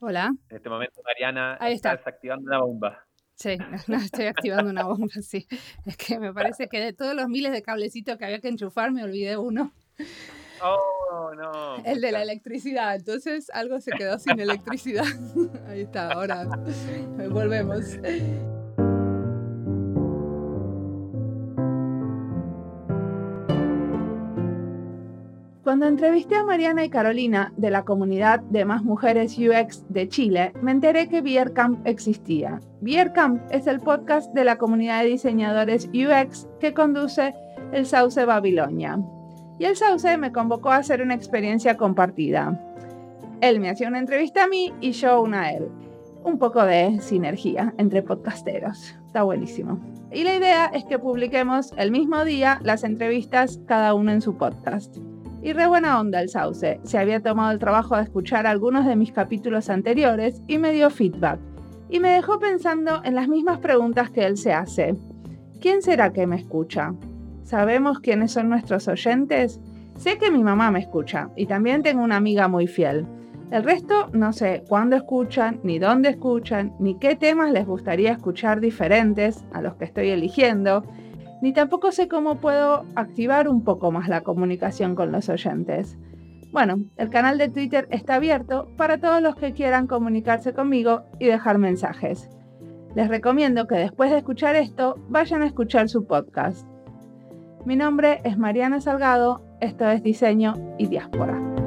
Hola. En este momento Mariana Ahí está. desactivando una bomba. Sí, no, estoy activando una bomba, sí. Es que me parece que de todos los miles de cablecitos que había que enchufar, me olvidé uno. Oh, no. El de la electricidad. Entonces algo se quedó sin electricidad. Ahí está, ahora volvemos. Cuando entrevisté a Mariana y Carolina de la comunidad de Más Mujeres UX de Chile, me enteré que Beer Camp existía. Beer Camp es el podcast de la comunidad de diseñadores UX que conduce el Sauce Babilonia. Y el Sauce me convocó a hacer una experiencia compartida. Él me hacía una entrevista a mí y yo una a él. Un poco de sinergia entre podcasteros. Está buenísimo. Y la idea es que publiquemos el mismo día las entrevistas cada uno en su podcast. Y re buena onda el Sauce. Se había tomado el trabajo de escuchar algunos de mis capítulos anteriores y me dio feedback. Y me dejó pensando en las mismas preguntas que él se hace. ¿Quién será que me escucha? ¿Sabemos quiénes son nuestros oyentes? Sé que mi mamá me escucha y también tengo una amiga muy fiel. El resto no sé cuándo escuchan, ni dónde escuchan, ni qué temas les gustaría escuchar diferentes a los que estoy eligiendo, ni tampoco sé cómo puedo activar un poco más la comunicación con los oyentes. Bueno, el canal de Twitter está abierto para todos los que quieran comunicarse conmigo y dejar mensajes. Les recomiendo que después de escuchar esto vayan a escuchar su podcast. Mi nombre es Mariana Salgado, esto es Diseño y Diáspora.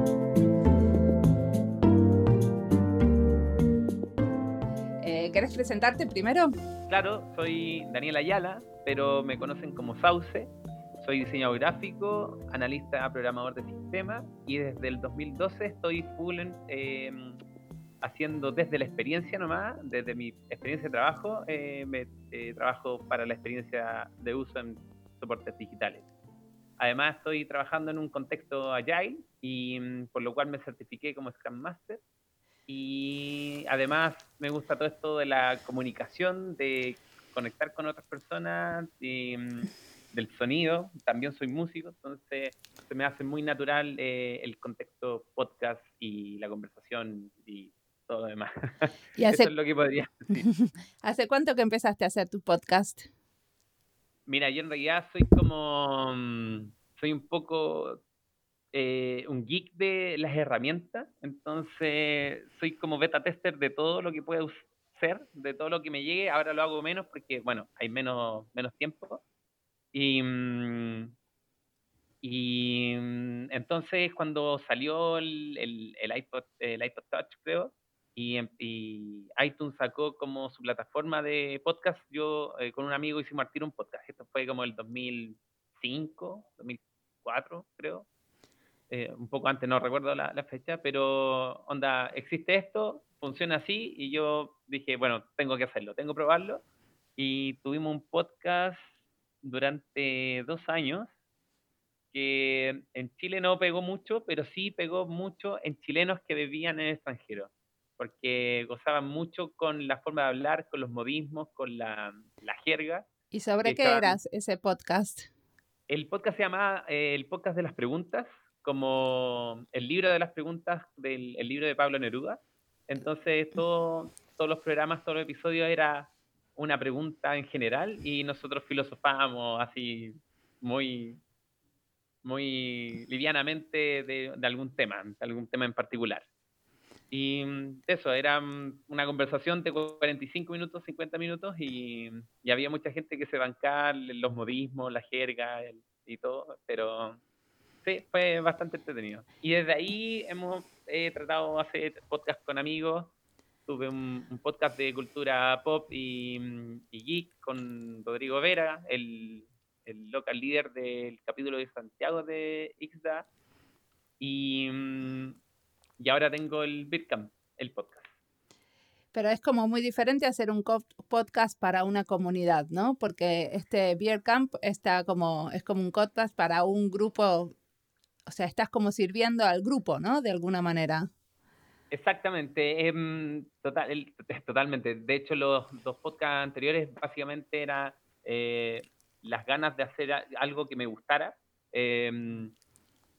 Presentarte primero? Claro, soy Daniel Ayala, pero me conocen como Sauce. Soy diseñador gráfico, analista programador de sistemas y desde el 2012 estoy full en, eh, haciendo desde la experiencia nomás, desde mi experiencia de trabajo, eh, me, eh, trabajo para la experiencia de uso en soportes digitales. Además estoy trabajando en un contexto agile y mm, por lo cual me certifiqué como Scrum Master y además me gusta todo esto de la comunicación, de conectar con otras personas, y, mm, del sonido. También soy músico, entonces se me hace muy natural eh, el contexto podcast y la conversación y todo lo demás. ¿Y Eso es lo que podría decir. hace cuánto que empezaste a hacer tu podcast? Mira, yo en realidad soy como, mm, soy un poco eh, un geek de las herramientas, entonces soy como beta tester de todo lo que pueda ser, de todo lo que me llegue, ahora lo hago menos porque, bueno, hay menos, menos tiempo. Y, mm, y mm, entonces cuando salió el, el, iPod, el iPod Touch, creo, y, em- y iTunes sacó como su plataforma de podcast, yo eh, con un amigo hicimos al tiro un podcast. Esto fue como el 2005, 2004, creo. Eh, un poco antes, no recuerdo la, la fecha, pero onda, existe esto, funciona así, y yo dije, bueno, tengo que hacerlo, tengo que probarlo. Y tuvimos un podcast durante dos años que en Chile no pegó mucho, pero sí pegó mucho en chilenos que vivían en el extranjero, porque gozaban mucho con la forma de hablar, con los modismos, con la, la jerga. ¿Y sobre qué estaban- eras ese podcast? El podcast se llama eh, el podcast de las preguntas, como el libro de las preguntas del el libro de Pablo Neruda. Entonces, todo- todos los programas, todos los episodios era una pregunta en general y nosotros filosofábamos así muy, muy livianamente de, de algún tema, de algún tema en particular. Y eso, era una conversación de 45 minutos, 50 minutos y, y había mucha gente que se bancaba los modismos, la jerga el- y todo, pero sí, fue bastante entretenido. Y desde ahí hemos eh, tratado de hacer podcast con amigos. Tuve un, un podcast de cultura pop y, y geek con Rodrigo Vera, el, el local líder del capítulo de Santiago de Ixda. Y, y ahora tengo el Bitcamp, el podcast. Pero es como muy diferente hacer un podcast para una comunidad, ¿no? Porque este Beer Camp está como, es como un podcast para un grupo, o sea, estás como sirviendo al grupo, ¿no? De alguna manera. Exactamente, em, total, el- totalmente. De hecho, los dos podcasts anteriores básicamente era eh, las ganas de hacer algo que me gustara, em,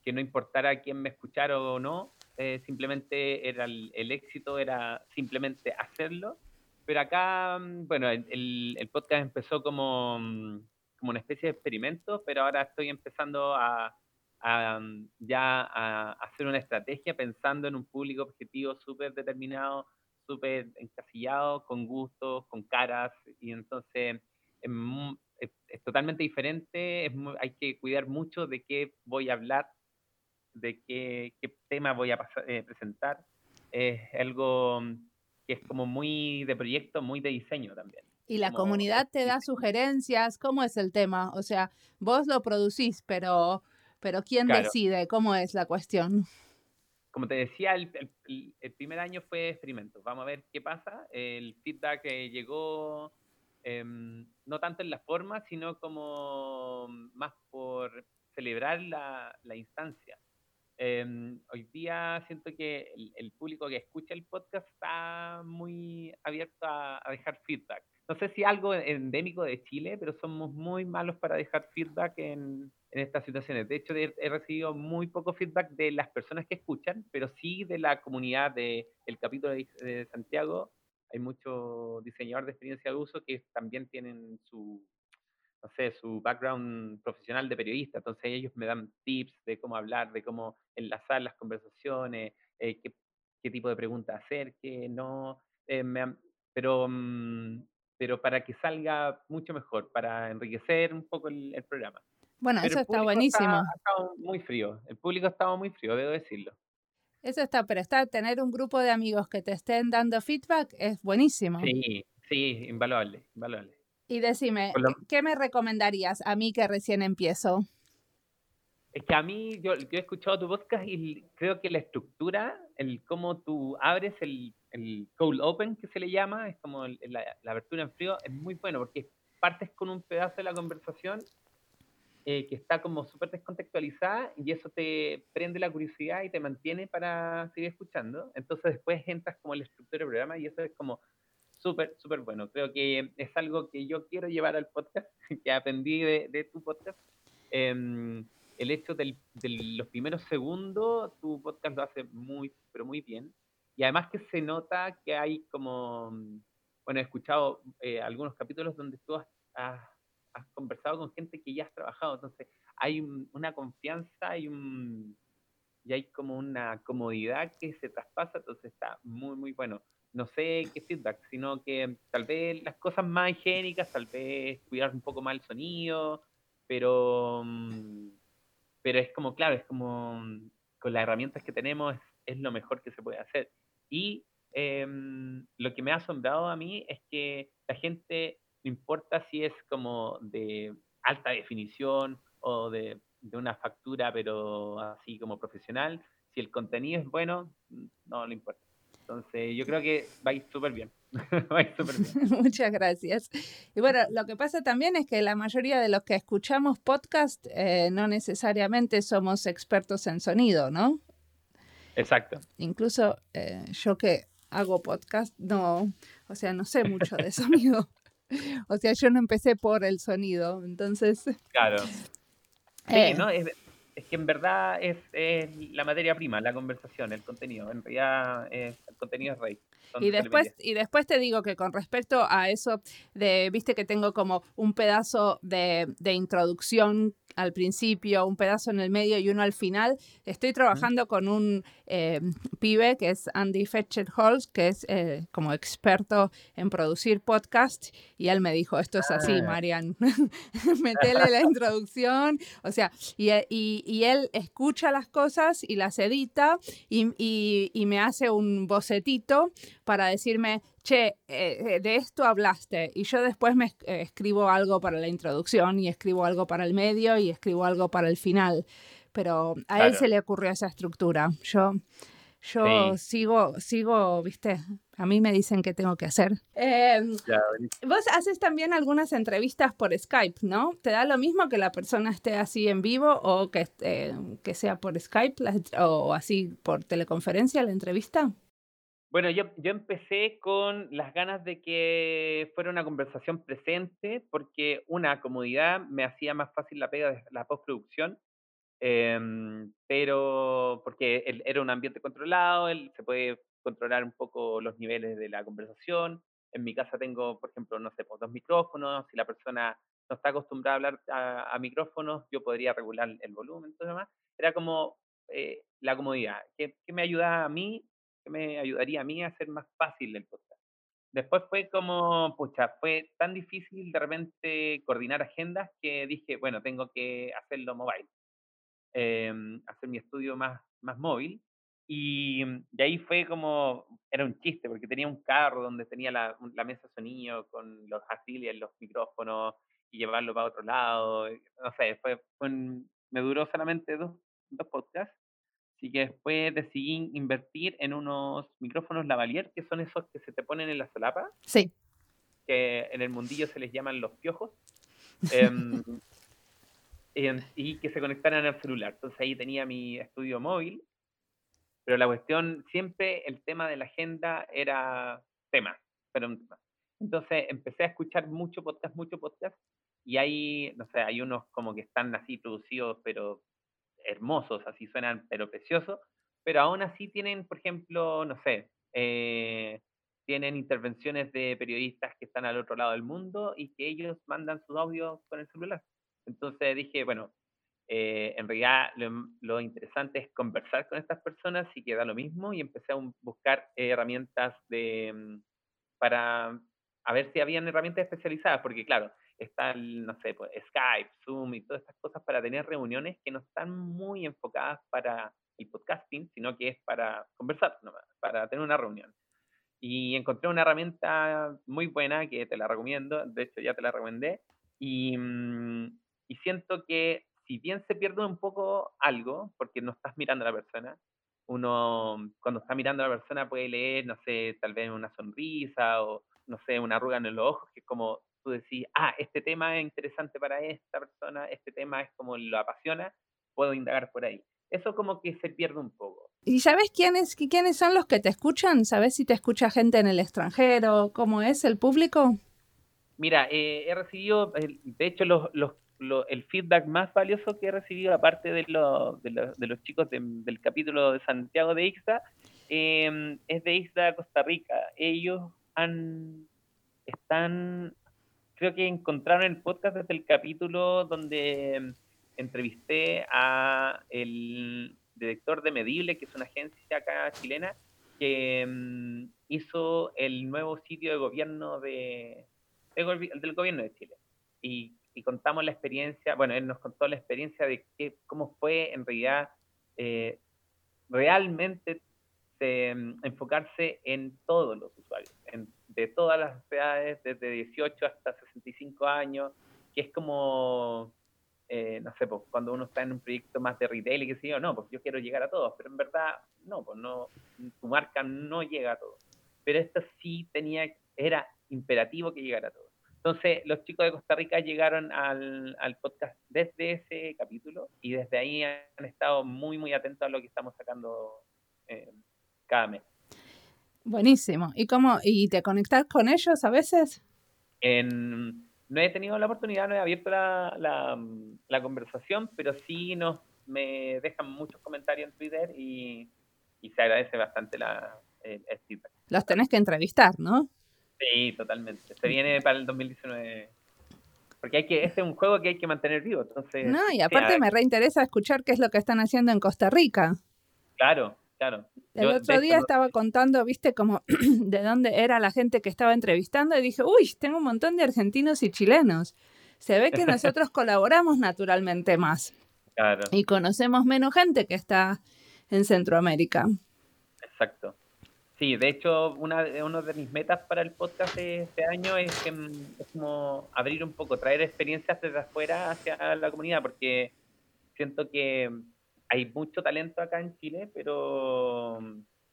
que no importara quién me escuchara o no, eh, simplemente era el, éxito era simplemente hacerlo, pero acá, mm, bueno, el, el podcast empezó como, mm, como una especie de experimento, pero ahora estoy empezando a, a mm, ya a, hacer una estrategia pensando en un público objetivo súper determinado, súper encasillado, con gustos, con caras, y entonces es, es, totalmente diferente, hay que cuidar mucho de qué voy a hablar, de qué, qué tema voy a eh, presentar. Es algo que es como muy de proyecto, muy de diseño también. Y la comunidad te da sugerencias, ¿cómo es el tema? O sea, vos lo producís, pero, pero ¿quién decide? ¿Cómo es la cuestión? Como te decía, el, el, primer año fue experimento. Vamos a ver qué pasa. El feedback llegó em, no tanto en la forma, sino como más por celebrar la, la instancia. Em, hoy día siento que el, público que escucha el podcast está muy abierto a, dejar feedback. No sé si algo endémico de Chile, pero somos muy malos para dejar feedback en, en estas situaciones. De hecho, he, recibido muy poco feedback de las personas que escuchan, pero sí de la comunidad del el capítulo de, Santiago. Hay muchos diseñadores de experiencia de uso que también tienen su, no sé, su background profesional de periodista, entonces ellos me dan tips de cómo hablar, de cómo enlazar las conversaciones, eh, qué, qué, tipo de preguntas hacer, qué no, eh, pero, mm, pero para que salga mucho mejor, para enriquecer un poco el, programa. Bueno, eso está buenísimo. Muy frío, el público ha estado muy frío, debo decirlo. Eso está, pero está, tener un grupo de amigos que te estén dando feedback es buenísimo. Sí, sí, invaluable, invaluable. Y decime, ¿qué me recomendarías a mí que recién empiezo? Es que a mí, yo, he escuchado tu podcast y creo que la estructura, el cómo tú abres el, el cold open, que se le llama, es como la, abertura en frío, es muy bueno porque partes con un pedazo de la conversación eh, que está como súper descontextualizada y eso te prende la curiosidad y te mantiene para seguir escuchando. Entonces después entras como en la estructura del programa y eso es como súper, súper bueno. Creo que es algo que yo quiero llevar al podcast, que aprendí de, de tu podcast. Em, el hecho de los primeros segundos, tu podcast lo hace muy, pero muy bien. Y además que se nota que hay como, bueno, he escuchado eh, algunos capítulos donde tú has, has, conversado con gente que ya has trabajado, entonces hay una confianza y, un, y hay como una comodidad que se traspasa, entonces está muy, muy bueno no sé qué feedback, sino que tal vez las cosas más higiénicas, tal vez cuidar un poco más el sonido, pero, mm, pero es como, claro, es como mm, con las herramientas que tenemos es, lo mejor que se puede hacer. Y em, lo que me ha asombrado a mí es que la gente, no importa si es como de alta definición o de, de una factura, pero así como profesional, si el contenido es bueno, no le importa. Entonces, yo creo que va a ir súper bien. bien. Muchas gracias. Y bueno, lo que pasa también es que la mayoría de los que escuchamos podcast eh, no necesariamente somos expertos en sonido, ¿no? Exacto. Incluso eh, yo que hago podcast, no, o sea, no sé mucho de sonido. o sea, yo no empecé por el sonido, entonces... Claro. Sí, eh, ¿no? Es, es que en verdad es, la materia prima, la conversación, el contenido. En realidad el contenido es rey. Y después, y después te digo que con respecto a eso de, viste que tengo como un pedazo de, de introducción al principio, un pedazo en el medio y uno al final. Estoy trabajando con un eh, pibe que es Andy Fetcher Halls, que es eh, como experto en producir podcast, y él me dijo, esto es así, ah. Marian, metele la introducción, o sea, y, y, él escucha las cosas y las edita y, y me hace un bocetito para decirme, che, eh, de esto hablaste y yo después me eh, escribo algo para la introducción y escribo algo para el medio y escribo algo para el final. Pero a él se le ocurrió esa estructura. Yo, yo sigo, sigo, viste, a mí me dicen qué tengo que hacer. Em, vos haces también algunas entrevistas por Skype, ¿no? ¿Te da lo mismo que la persona esté así en vivo o que, eh, que sea por Skype o así por teleconferencia la entrevista? Bueno, yo, yo empecé con las ganas de que fuera una conversación presente, porque una comodidad me hacía más fácil la pega de la postproducción. Em, pero porque era un ambiente controlado, se puede controlar un poco los niveles de la conversación. En mi casa tengo, por ejemplo, no sé, pues, dos micrófonos. Si la persona no está acostumbrada a hablar a, micrófonos, yo podría regular el volumen, todo demás. Era como eh, la comodidad. ¿Qué, ¿Qué, me ayuda a mí? ¿Qué me ayudaría a mí a hacer más fácil el podcast? Después fue como, pucha, fue tan difícil de repente coordinar agendas que dije, bueno, tengo que hacerlo mobile. Em, hacer mi estudio más, más móvil. Y de ahí fue como, era un chiste, porque tenía un carro donde tenía la, mesa sonido con los afiliados, los micrófonos, y llevarlo para otro lado. No sé, fue, me duró solamente dos, dos podcasts. Así que después decidí invertir en unos micrófonos lavalier, que son esos que se te ponen en la solapa. Sí. Que en el mundillo se les llaman los piojos. eh, y que se conectaran al celular. Entonces ahí tenía mi estudio móvil, pero la cuestión, siempre el tema de la agenda era tema, pero Entonces empecé a escuchar mucho podcast, mucho podcast, y hay, no sé, hay unos como que están así producidos, pero hermosos, así suenan, pero preciosos, pero aún así tienen, por ejemplo, no sé, eh, tienen intervenciones de periodistas que están al otro lado del mundo y que ellos mandan sus audios con el celular. Entonces dije, bueno, eh, en realidad lo, interesante es conversar con estas personas y queda lo mismo y empecé a buscar herramientas de, mm, para a ver si habían herramientas especializadas, porque claro, está, no sé, pues, Skype, Zoom y todas estas cosas para tener reuniones que no están muy enfocadas para el podcasting, sino que es para conversar, para tener una reunión. Y encontré una herramienta muy buena que te la recomiendo, de hecho ya te la recomendé, y, mm, y siento que si bien se pierde un poco algo, porque no estás mirando a la persona, uno cuando está mirando a la persona puede leer, no sé, tal vez una sonrisa o, no sé, una arruga en los ojos, que es como tú decís, ah, este tema es interesante para esta persona, este tema es como lo apasiona, puedo indagar por ahí. Eso como que se pierde un poco. ¿Y sabes quiénes, quiénes son los que te escuchan? ¿Sabes si te escucha gente en el extranjero? ¿Cómo es el público? Mira, eh, he recibido, de hecho, los, los el feedback más valioso que he recibido, aparte de, de, los chicos del capítulo de Santiago de Ixta, em, es de Ixta, Costa Rica. Ellos han, están, creo que encontraron el podcast desde el capítulo donde em, entrevisté a el director de Medible, que es una agencia acá chilena, que em, hizo el nuevo sitio de gobierno de, del gobierno de Chile. Y contamos la experiencia, bueno, él nos contó la experiencia de que, cómo fue en realidad eh, realmente mm, enfocarse en todos los usuarios, de todas las edades, desde 18 hasta 65 años, que es como, eh, no sé, pues, cuando uno está en un proyecto más de retail y que sé yo, no, pues yo quiero llegar a todos, pero en verdad, no, pues no, tu marca no llega a todos. Pero esto sí tenía, era imperativo que llegara a todos. Entonces, los chicos de Costa Rica llegaron al, podcast desde ese capítulo y desde ahí han estado muy, muy atentos a lo que estamos sacando eh, cada mes. Buenísimo. ¿Y cómo? ¿Y te conectas con ellos a veces? no he tenido la oportunidad, no he abierto la, conversación, pero sí nos me dejan muchos comentarios en Twitter y, se agradece bastante la, el feedback. Los tenés que entrevistar, ¿no? Sí, totalmente. Se viene para el 2019. Porque hay que, este es un juego que hay que mantener vivo. Entonces, no, y aparte me reinteresa escuchar qué es lo que están haciendo en Costa Rica. Claro, claro. El otro día estaba contando, viste, como de dónde era la gente que estaba entrevistando y dije, uy, tengo un montón de argentinos y chilenos. Se ve que nosotros colaboramos naturalmente más. Claro. Y conocemos menos gente que está en Centroamérica. Exacto. Sí, de hecho, una, una de mis metas para el podcast de este año es, mm, es como abrir un poco, traer experiencias desde afuera hacia la comunidad, porque siento que hay mucho talento acá en Chile, pero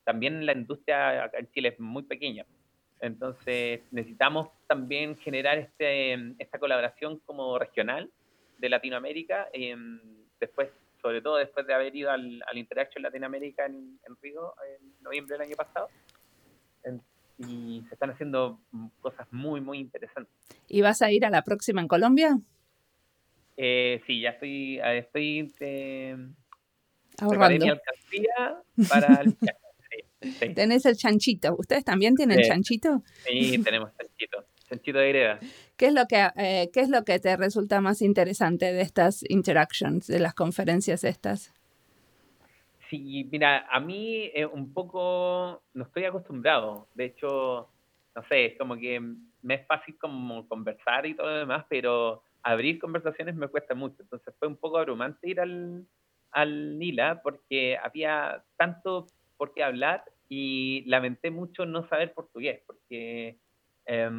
también la industria acá en Chile es muy pequeña. Entonces necesitamos también generar este, esta colaboración como regional de Latinoamérica. Em, después sobre todo después de haber ido al, al Interaction Latinoamérica en, en Río en noviembre del año pasado. y se están haciendo cosas muy, muy interesantes. ¿Y vas a ir a la próxima en Colombia? Eh, sí, ya estoy, eh, estoy eh, ahorrando. alcancía para el sí, Tenés el chanchito. ¿Ustedes también tienen chanchito? Sí, tenemos chanchito. Chanchito de greda. ¿Qué es, lo que, eh, ¿Qué es lo que te resulta más interesante de estas interactions, de las conferencias estas? Sí, mira, a mí un poco no estoy acostumbrado. De hecho, no sé, es como que me es fácil como conversar y todo lo demás, pero abrir conversaciones me cuesta mucho. Entonces fue un poco abrumante ir al, al Nila porque había tanto por qué hablar y lamenté mucho no saber portugués porque eh,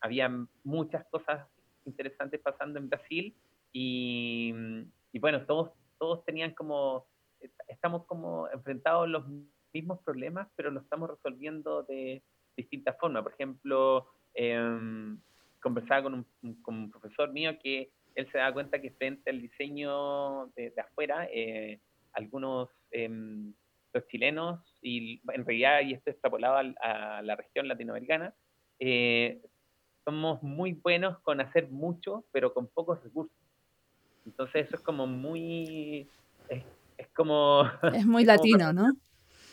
había muchas cosas interesantes pasando en Brasil y, bueno, todos, todos tenían como, estamos como enfrentados los mismos problemas, pero lo estamos resolviendo de distintas formas. Por ejemplo, eh, conversaba con un, profesor mío que él se da cuenta que frente al diseño de, de afuera, eh, algunos eh, los chilenos, y en realidad, y esto extrapolado a, a la región latinoamericana, eh, somos muy buenos con hacer mucho, pero con pocos recursos. Entonces eso es como muy... Es, es como... Es muy latino, ¿no?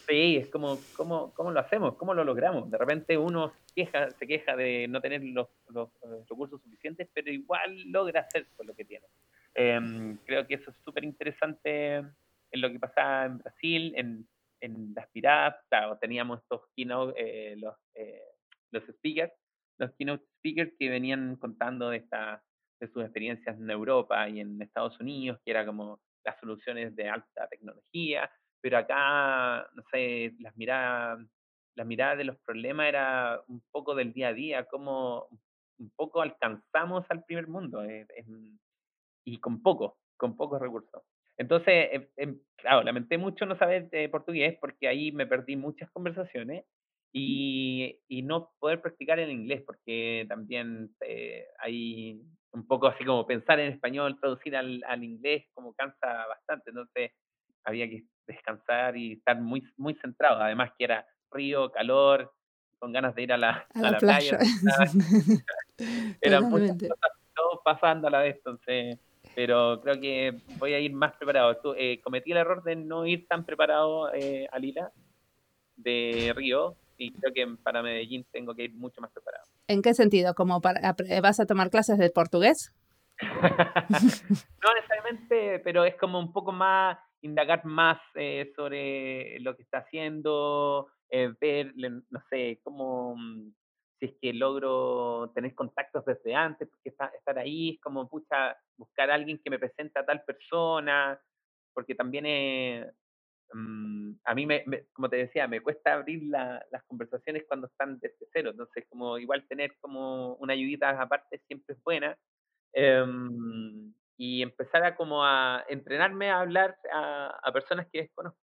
Sí, es como, ¿cómo, ¿cómo lo hacemos? ¿Cómo lo logramos? De repente uno queja, se queja de no tener los, los, recursos suficientes, pero igual logra hacer con lo que tiene. Eh, creo que eso es súper interesante en lo que pasaba en Brasil, en, en las piratas, teníamos estos keynote, eh, los, eh, los speakers, los keynote speakers que venían contando de, esta, de sus experiencias en Europa y en Estados Unidos, que era como las soluciones de alta tecnología, pero acá, no sé, las miradas, la mirada de los problemas era un poco del día a día, cómo un poco alcanzamos al primer mundo eh, y con poco, con pocos recursos. Entonces, em, em, claro, lamenté mucho no saber eh, portugués porque ahí me perdí muchas conversaciones y, y, no poder practicar el inglés porque también eh, hay un poco así como pensar en español, traducir al, al inglés como cansa bastante, entonces había que descansar y estar muy, muy centrado. Además que era río, calor, con ganas de ir a la, a la, playa. era muchas cosas todo pasando a la vez, entonces, pero creo que voy a ir más preparado. Tú, eh, cometí el error de no ir tan preparado eh, a Lila de Río y creo que para Medellín tengo que ir mucho más preparado. ¿En qué sentido? ¿Como para, vas a tomar clases de portugués? no necesariamente, pero es como un poco más indagar más eh, sobre lo que está haciendo, eh, ver, no sé, cómo, mm, si es que logro tener contactos desde antes, porque estar ahí es como, pucha, buscar a alguien que me presente a tal persona, porque también es, mm, a mí, me, como te decía, me cuesta abrir las conversaciones cuando están desde cero, entonces como igual tener como una ayudita aparte siempre es buena. Em, y empezar a como a entrenarme a hablar a, personas que desconozco,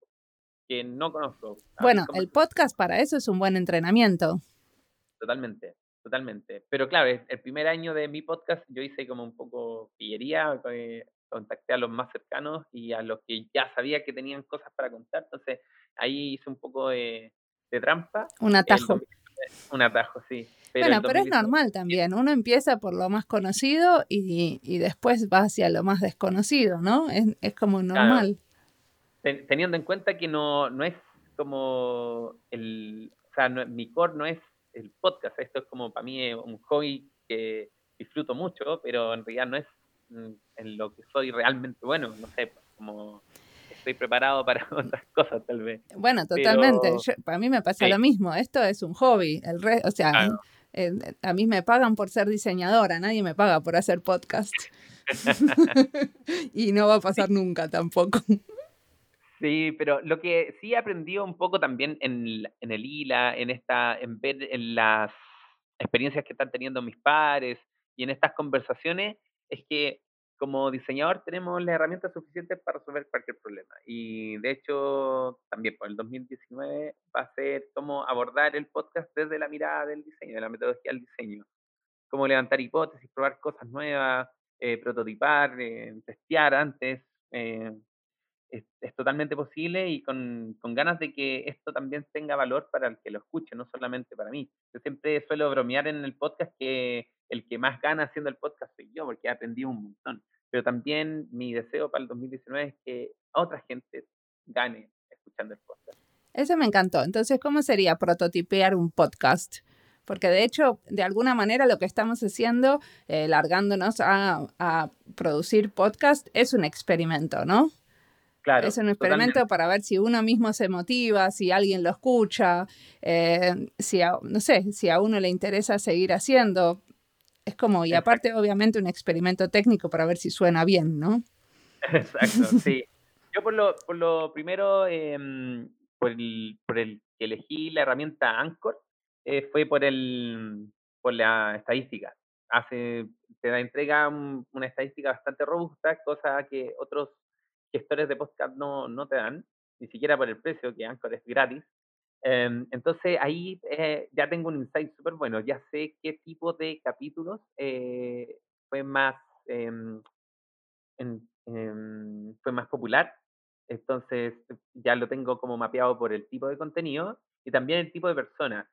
que no conozco. Bueno, el podcast para eso es un buen entrenamiento. Totalmente, totalmente. Pero claro, el primer año de mi podcast yo hice como un poco pillería, eh, contacté a los más cercanos y a los que ya sabía que tenían cosas para contar, entonces ahí hice un poco de, trampa. Un atajo. Un atajo, sí bueno, pero es normal también. Uno empieza por lo más conocido y, y después va hacia lo más desconocido, ¿no? Es, es como normal. teniendo en cuenta que no, no es como el. O sea, mi core no es el podcast. Esto es como para mí un hobby que disfruto mucho, pero en realidad no es mm, en lo que soy realmente bueno. No sé, como estoy preparado para otras cosas tal vez. Bueno, totalmente. para mí me pasa lo mismo. Esto es un hobby. El re, o sea, eh, a mí me pagan por ser diseñadora, nadie me paga por hacer podcast. y no va a pasar nunca tampoco. Sí, pero lo que sí he aprendido un poco también en, en el ILA, en esta, en ver en las experiencias que están teniendo mis pares y en estas conversaciones, es que como diseñador tenemos las herramientas suficientes para resolver cualquier problema. Y de hecho, también por el 2019 va a ser cómo abordar el podcast desde la mirada del diseño, de la metodología del diseño. Cómo levantar hipótesis, probar cosas nuevas, eh, prototipar, eh, testear antes. Eh, es, es, totalmente posible y con, con, ganas de que esto también tenga valor para el que lo escuche, no solamente para mí. Yo siempre suelo bromear en el podcast que el que más gana haciendo el podcast soy yo, porque he aprendido un montón. pero también mi deseo para el 2019 es que otra gente gane escuchando el podcast. Eso me encantó. Entonces, ¿cómo sería prototipear un podcast? Porque de hecho, de alguna manera lo que estamos haciendo, eh, largándonos a, a, producir podcast, es un experimento, ¿no? Claro, es un experimento totalmente. para ver si uno mismo se motiva, si alguien lo escucha, eh, si a, no sé, si a uno le interesa seguir haciendo. Es como, y aparte, obviamente, un experimento técnico para ver si suena bien, ¿no? Exacto, sí. Yo por lo, por lo primero, eh, por, el, por el que elegí la herramienta Anchor, eh, fue por el por la estadística. Hace, te da, entrega un, una estadística bastante robusta, cosa que otros gestores de podcast no, no te dan, ni siquiera por el precio, que Anchor es gratis. Eh, entonces ahí eh, ya tengo un insight súper bueno, ya sé qué tipo de capítulos eh, fue más em, en, fue más popular. Entonces ya lo tengo como mapeado por el tipo de contenido y también el tipo de persona.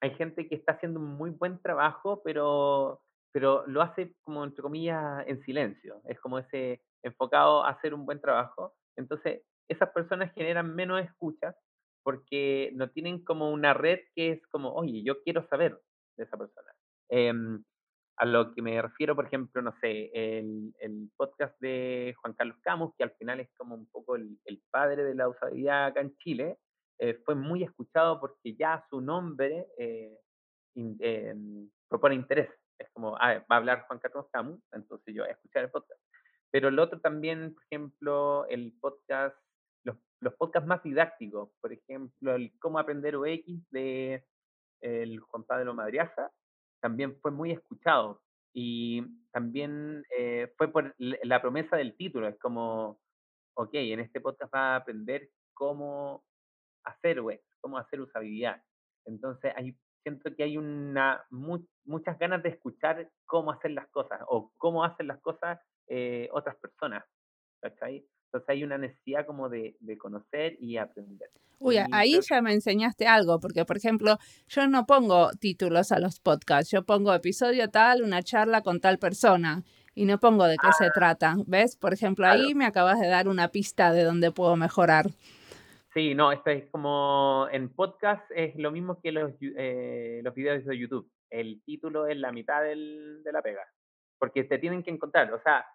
Hay gente que está haciendo un muy buen trabajo, pero, pero lo hace como entre comillas en silencio. Es como ese enfocado a hacer un buen trabajo. Entonces esas personas generan menos escuchas porque no tienen como una red que es como, oye, yo quiero saber de esa persona. Eh, a lo que me refiero, por ejemplo, no sé, el, el, podcast de Juan Carlos Camus, que al final es como un poco el, el padre de la usabilidad acá en Chile, eh, fue muy escuchado porque ya su nombre eh, in, eh, propone interés. Es como, ah, va a hablar Juan Carlos Camus, entonces yo voy a escuchar el podcast. Pero el otro también, por ejemplo, el podcast, los, podcasts más didácticos, por ejemplo, el Cómo aprender UX de el Juan Pablo Madriaza, también fue muy escuchado. Y también eh, fue por la promesa del título, es como, ok, en este podcast va a aprender cómo hacer web, cómo hacer usabilidad. Entonces, hay, siento que hay una, mu muchas ganas de escuchar cómo hacer las cosas o cómo hacen las cosas eh, otras personas. ¿cachai? Entonces hay una necesidad como de, de conocer y aprender. Uy, y ahí creo... ya me enseñaste algo, porque por ejemplo, yo no pongo títulos a los podcasts, yo pongo episodio tal, una charla con tal persona y no pongo de qué ah, se trata. ¿Ves? Por ejemplo, claro. ahí me acabas de dar una pista de dónde puedo mejorar. Sí, no, esto es como en podcast es lo mismo que los, eh, los videos de YouTube. El título es la mitad del, de la pega, porque te tienen que encontrar, o sea,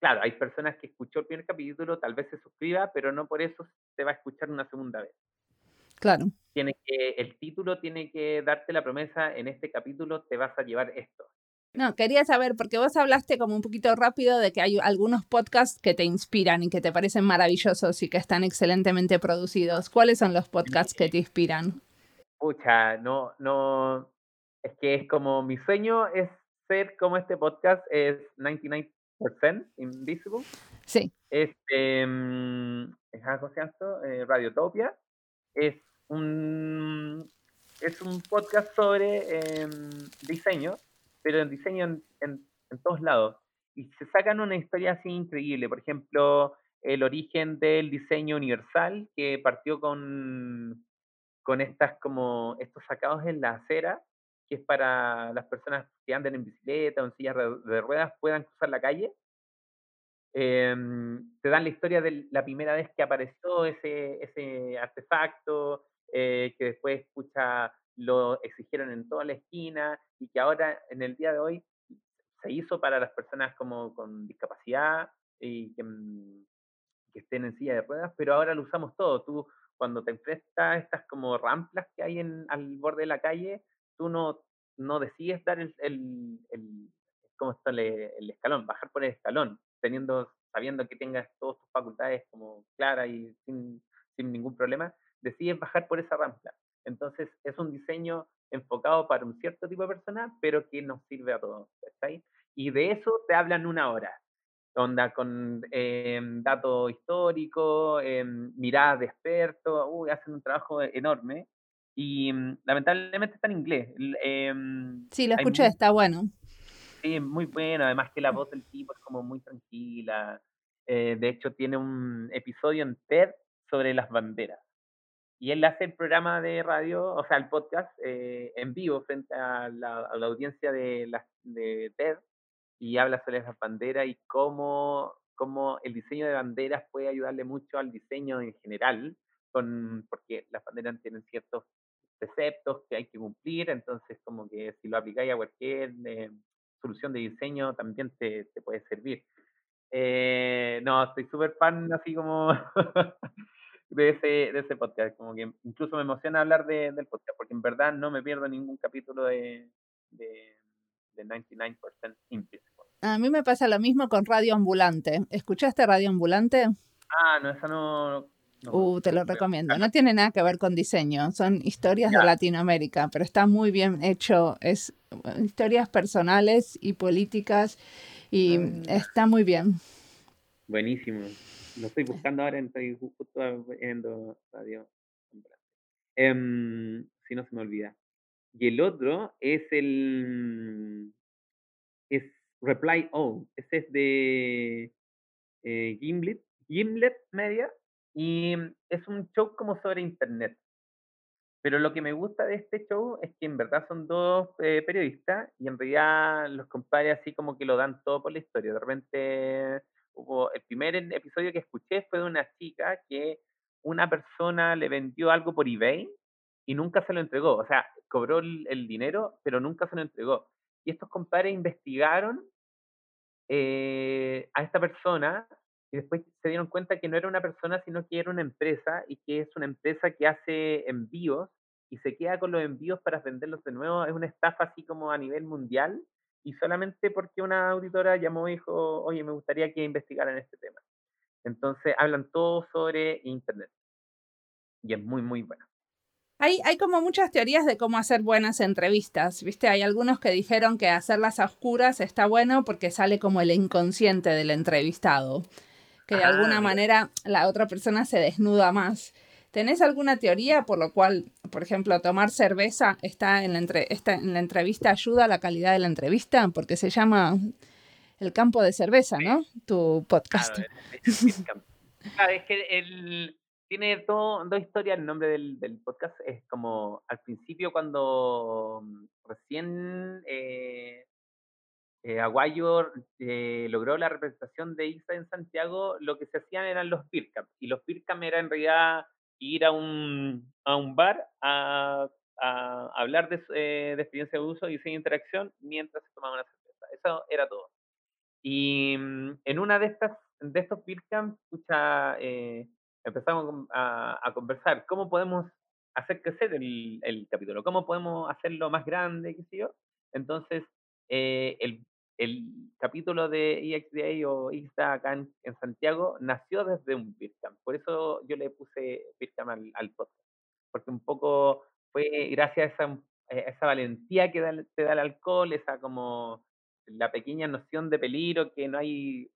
claro, hay personas que escuchó el primer capítulo, tal vez se suscriba, pero no por eso te va a escuchar una segunda vez. Claro. Tiene que, el título tiene que darte la promesa, en este capítulo te vas a llevar esto. No, quería saber, porque vos hablaste como un poquito rápido de que hay algunos podcasts que te inspiran y que te parecen maravillosos y que están excelentemente producidos. ¿Cuáles son los podcasts que te inspiran? Pucha, no, no, es que es como mi sueño es ser como este podcast, es 99 Invisible. Sí. Es, eh, es ¿cómo se llama eh, Radiotopia. Es un, es un podcast sobre eh, diseño, pero en diseño en, en, en, todos lados. Y se sacan una historia así increíble. Por ejemplo, el origen del diseño universal, que partió con, con estas como estos sacados en la acera, que es para las personas que andan en bicicleta o en sillas de ruedas puedan cruzar la calle. Eh, te dan la historia de la primera vez que apareció ese, ese artefacto, eh, que después escucha, lo exigieron en toda la esquina y que ahora, en el día de hoy, se hizo para las personas como con discapacidad y que, que estén en silla de ruedas, pero ahora lo usamos todo. Tú, cuando te enfrentas estas como ramplas que hay en, al borde de la calle, tú no, no decides dar el, el, el ¿cómo está el, el, escalón? Bajar por el escalón, teniendo, sabiendo que tengas todas tus facultades como claras y sin, sin ningún problema, decides bajar por esa rampla. Entonces es un diseño enfocado para un cierto tipo de persona, pero que nos sirve a todos. ¿está Y de eso te hablan una hora. Onda con eh, datos históricos, eh, miradas de expertos, uy, hacen un trabajo enorme y um, lamentablemente está en inglés. Eh, sí, lo escuché, muy, está bueno. Sí, muy bueno, además que la voz del tipo es como muy tranquila. Eh, de hecho, tiene un episodio en TED sobre las banderas. Y él hace el programa de radio, o sea, el podcast, eh, en vivo frente a la, a la audiencia de, la, de TED. y habla sobre las banderas y cómo, cómo el diseño de banderas puede ayudarle mucho al diseño en general, con, porque las banderas tienen ciertos preceptos que hay que cumplir, entonces como que si lo aplicáis a cualquier eh, solución de diseño también te, te puede servir. Eh, no, estoy súper fan así como de ese, de ese podcast, como que incluso me emociona hablar de, del podcast, porque en verdad no me pierdo ningún capítulo de, de, de 99% Invisible. A mí me pasa lo mismo con Radio Ambulante. ¿Escuchaste Radio Ambulante? Ah, no, esa no, uh, te lo recomiendo. No tiene nada que ver con diseño, son historias de Latinoamérica, pero está muy bien hecho. Es uh, historias personales y políticas y ah. está muy bien. Buenísimo. Lo estoy buscando ahora, estoy justo viendo Radio. Um, si no se me olvida. Y el otro es el es Reply All. Ese es de eh, Gimlet, Gimlet Media y es un show como sobre internet. Pero lo que me gusta de este show es que en verdad son dos eh, periodistas y en realidad los compadres así como que lo dan todo por la historia. De repente hubo el primer episodio que escuché fue de una chica que una persona le vendió algo por eBay y nunca se lo entregó. O sea, cobró el, el dinero, pero nunca se lo entregó. Y estos compadres investigaron eh, a esta persona y después se dieron cuenta que no era una persona, sino que era una empresa y que es una empresa que hace envíos y se queda con los envíos para venderlos de nuevo. Es una estafa así como a nivel mundial y solamente porque una auditora llamó y dijo, oye, me gustaría que investigaran este tema. Entonces hablan todo sobre Internet y es muy, muy bueno. Hay, hay, como muchas teorías de cómo hacer buenas entrevistas, ¿viste? Hay algunos que dijeron que hacerlas a oscuras está bueno porque sale como el inconsciente del entrevistado que de alguna ah, manera la otra persona se desnuda más. ¿Tenés alguna teoría por lo cual, por ejemplo, tomar cerveza está en la, en la entrevista ayuda a la calidad de la entrevista? Porque se llama El campo de cerveza, ¿no? Tu podcast. Claro, es, que él tiene dos historias el nombre del, del, podcast. Es como al principio cuando recién eh, eh, Aguayo eh, logró la representación de ISA en Santiago, lo que se hacían eran los PIRCAM. Y los PIRCAM era en realidad ir a un, a un bar a, hablar de, eh, de, experiencia de uso y sin interacción mientras se tomaba una cerveza. Eso era todo. Y mm, en una de estas de estos PIRCAM, eh, empezamos a, a, conversar cómo podemos hacer crecer el, el capítulo, cómo podemos hacerlo más grande, qué sé yo. Entonces, eh, el, capítulo de EXDA o IXDA acá en, Santiago nació desde un Bitcamp. Por eso yo le puse Bitcamp al, al, podcast. Porque un poco fue gracias a esa, esa valentía que te da el alcohol, esa como la pequeña noción de peligro que no hay,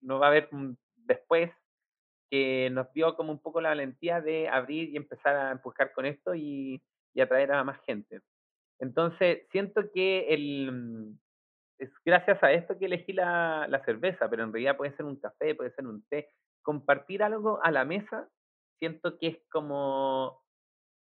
no va a haber después, que nos dio como un poco la valentía de abrir y empezar a empujar con esto y atraer a más gente. Entonces, siento que el, mm, es gracias a esto que elegí la, la, cerveza, pero en realidad puede ser un café, puede ser un té. Compartir algo a la mesa, siento que es como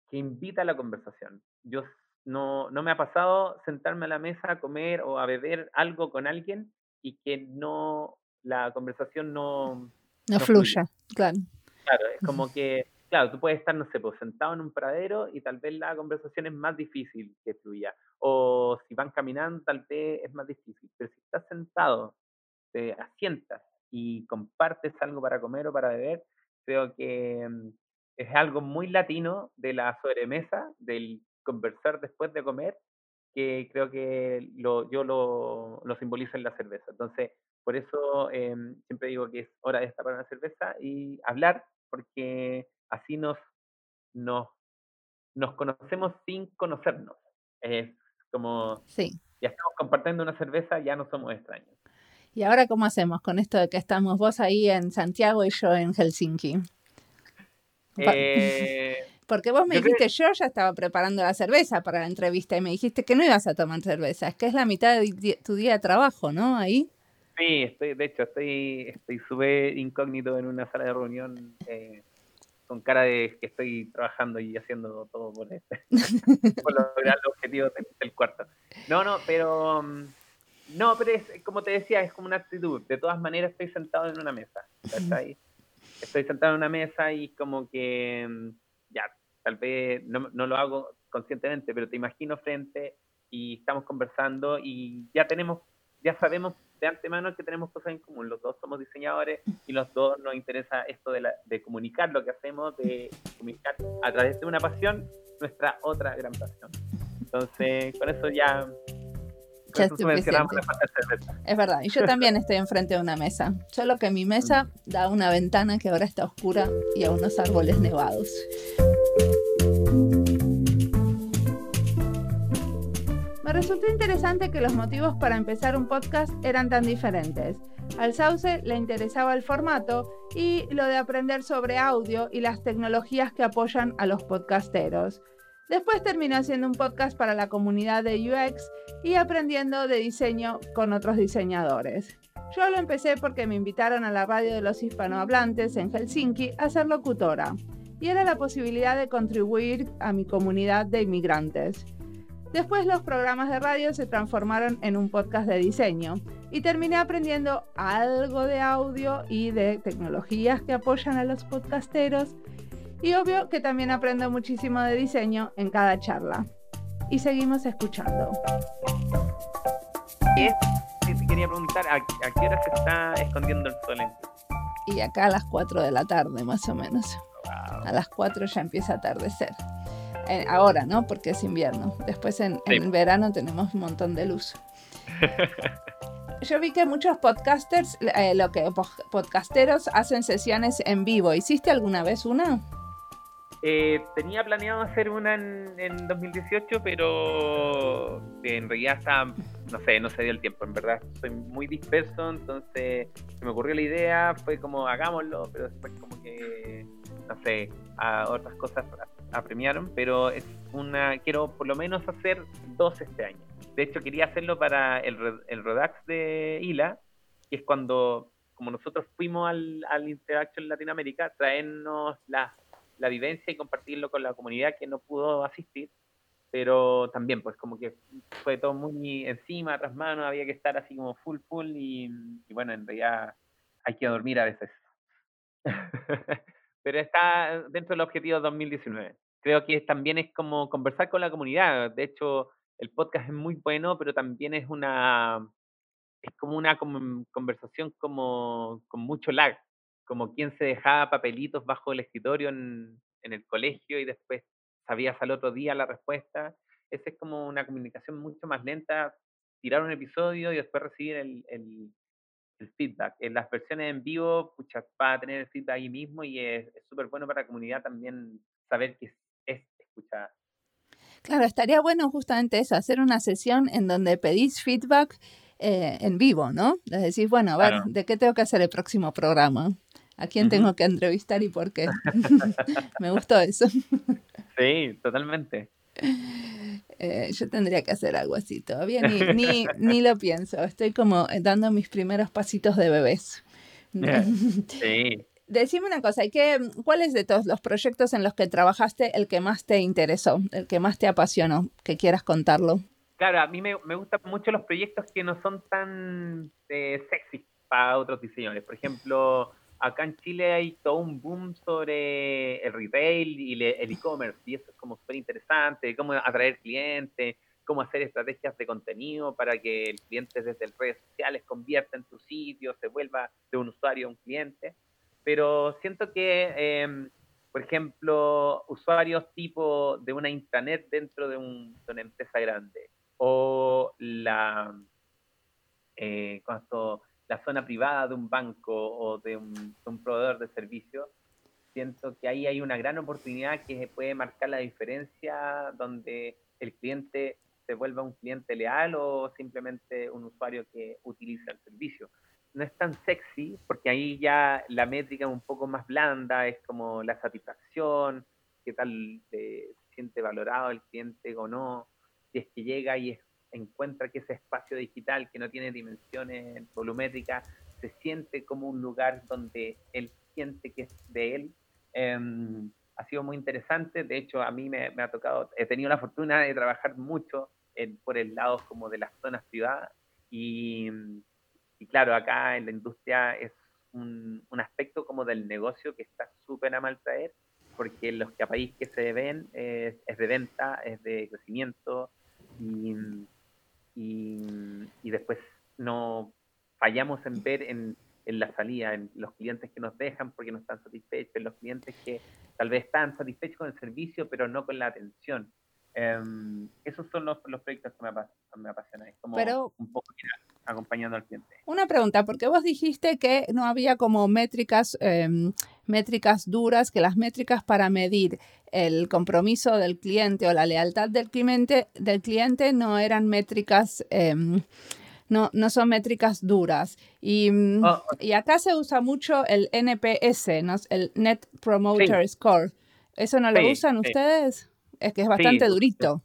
que invita a la conversación. Yo no, no me ha pasado sentarme a la mesa a comer o a beber algo con alguien y que no la conversación no, no, fluya, claro. Claro, es como que claro, tú puedes estar, no sé, pues sentado en un pradero y tal vez la conversación es más difícil que fluya. O si van caminando, tal vez es más difícil. Pero si estás sentado, te asientas y compartes algo para comer o para beber, creo que mm, es algo muy latino de la sobremesa, del conversar después de comer, que creo que lo, yo lo, lo simbolizo en la cerveza. Entonces, por eso em, siempre digo que es hora de destapar una cerveza y hablar, porque así nos, nos, nos conocemos sin conocernos. Es como, sí. ya estamos compartiendo una cerveza, ya no somos extraños. ¿Y ahora cómo hacemos con esto de que estamos vos ahí en Santiago y yo en Helsinki? Eh, Porque vos me dijiste, yo ya estaba preparando la cerveza para la entrevista y me dijiste que no ibas a tomar cerveza, es que es la mitad de tu día de trabajo, ¿no? Ahí. Sí, estoy, de hecho, estoy súper incógnito en una sala de reunión eh, con cara de que estoy trabajando y haciendo todo por, este, por lograr los objetivos del, cuarto. No, no, pero mm, No, pero es, como te decía, es como una actitud. De todas maneras, estoy sentado en una mesa. Estoy sentado en una mesa y como que, mm, ya, tal vez no, no lo hago conscientemente, pero te imagino frente y estamos conversando y ya tenemos, ya sabemos de antemano que tenemos cosas en común. Los dos somos diseñadores y los dos nos interesa esto de, la, de comunicar lo que hacemos, de comunicar a través de una pasión nuestra otra gran pasión. Entonces, con eso ya... es, es verdad, y yo también estoy enfrente de una mesa, solo que mi mesa mm. da una ventana que ahora está oscura y a unos árboles nevados. Me resultó interesante que los motivos para empezar un podcast eran tan diferentes. Al Sauce le interesaba el formato y lo de aprender sobre audio y las tecnologías que apoyan a los podcasteros. Después terminó haciendo un podcast para la comunidad de UX y aprendiendo de diseño con otros diseñadores. Yo lo empecé porque me invitaron a la radio de los hispanohablantes en Helsinki a ser locutora y era la posibilidad de contribuir a mi comunidad de inmigrantes. Después los programas de radio se transformaron en un podcast de diseño y terminé aprendiendo algo de audio y de tecnologías que apoyan a los podcasteros y obvio que también aprendo muchísimo de diseño en cada charla. Y seguimos escuchando. Te quería preguntar, ¿a, qué hora se está escondiendo el sol Y acá a las 4 de la tarde más o menos. A las 4 ya empieza a atardecer. Eh, ahora, ¿no? Porque es invierno. Después en, verano tenemos un montón de luz. Yo vi que muchos podcasters, eh, lo que podcasteros hacen sesiones en vivo. ¿Hiciste alguna vez una? Eh, tenía planeado hacer una en, 2018, pero en realidad está, no sé, no se dio el tiempo, en verdad. Soy muy disperso, entonces se me ocurrió la idea, fue como hagámoslo, pero después como que, no sé, a otras cosas apremiaron, pero es una, quiero por lo menos hacer dos este año. De hecho, quería hacerlo para el, el Rodax de ILA, que es cuando, como nosotros fuimos al, al Interaction Latinoamérica, traernos la, la vivencia y compartirlo con la comunidad que no pudo asistir pero también pues como que fue todo muy encima, tras manos, había que estar así como full full y, y bueno, en realidad hay que dormir a veces. pero está dentro del objetivo 2019. Creo que también es como conversar con la comunidad. De hecho, el podcast es muy bueno, pero también es una es como una conversación como con mucho lag, como quien se dejaba papelitos bajo el escritorio en, en el colegio y después sabías al otro día la respuesta. Esa es como una comunicación mucho más lenta, tirar un episodio y después recibir el, el, el feedback. En las versiones en vivo, pucha, va a tener el feedback ahí mismo y es súper bueno para la comunidad también saber que es, escuchada. Claro, estaría bueno justamente eso, hacer una sesión en donde pedís feedback eh, en vivo, ¿no? Les decís, bueno, a ver, ¿de qué tengo que hacer el próximo programa? ¿A quién tengo que entrevistar y por qué? Me gustó eso. sí, totalmente. Eh, yo tendría que hacer algo así. Todavía ni, ni, ni, lo pienso. Estoy como dando mis primeros pasitos de bebés. Sí. Decime una cosa, qué, ¿cuál es de todos los proyectos en los que trabajaste el que más te interesó, el que más te apasionó? Que quieras contarlo. Claro, a mí me, me gustan mucho los proyectos que no son tan eh, sexy para otros diseñadores. Por ejemplo, acá en Chile hay todo un boom sobre el retail y el e-commerce, y eso es como súper interesante, cómo atraer clientes, cómo hacer estrategias de contenido para que el cliente desde redes sociales convierta en tu sitio, se vuelva de un usuario a un cliente. Pero siento que, em, por ejemplo, usuarios tipo de una intranet dentro de, una empresa grande o la, eh, la zona privada de un banco o de un, proveedor de servicios, siento que ahí hay una gran oportunidad que puede marcar la diferencia donde el cliente se vuelva un cliente leal o simplemente un usuario que utiliza el servicio. No es tan sexy, porque ahí ya la métrica es un poco más blanda, es como la satisfacción, qué tal se siente valorado el cliente o no, si es que llega y encuentra que ese espacio digital que no tiene dimensiones volumétricas se siente como un lugar donde él siente que es de él. Em, ha sido muy interesante, de hecho a mí me, ha tocado, he tenido la fortuna de trabajar mucho por el lado como de las zonas privadas. Y, claro, acá en la industria es un, aspecto como del negocio que está súper a mal traer, porque los que a país que se ven es, de venta, es de crecimiento. Y, y, después no fallamos en ver en, en, la salida, en los clientes que nos dejan porque no están satisfechos, en los clientes que tal vez están satisfechos con el servicio pero no con la atención. Em, esos son los, los, proyectos que me, me apasionan, es como un poco acompañando al cliente. Una pregunta, porque vos dijiste que no había como métricas, em, métricas duras, que las métricas para medir el compromiso del cliente o la lealtad del cliente, del cliente no eran métricas, em, no, no son métricas duras. Y, mm, oh, y, acá se usa mucho el NPS, ¿no? el Net Promoter Score. ¿Eso no lo usan ustedes? Es que es bastante durito.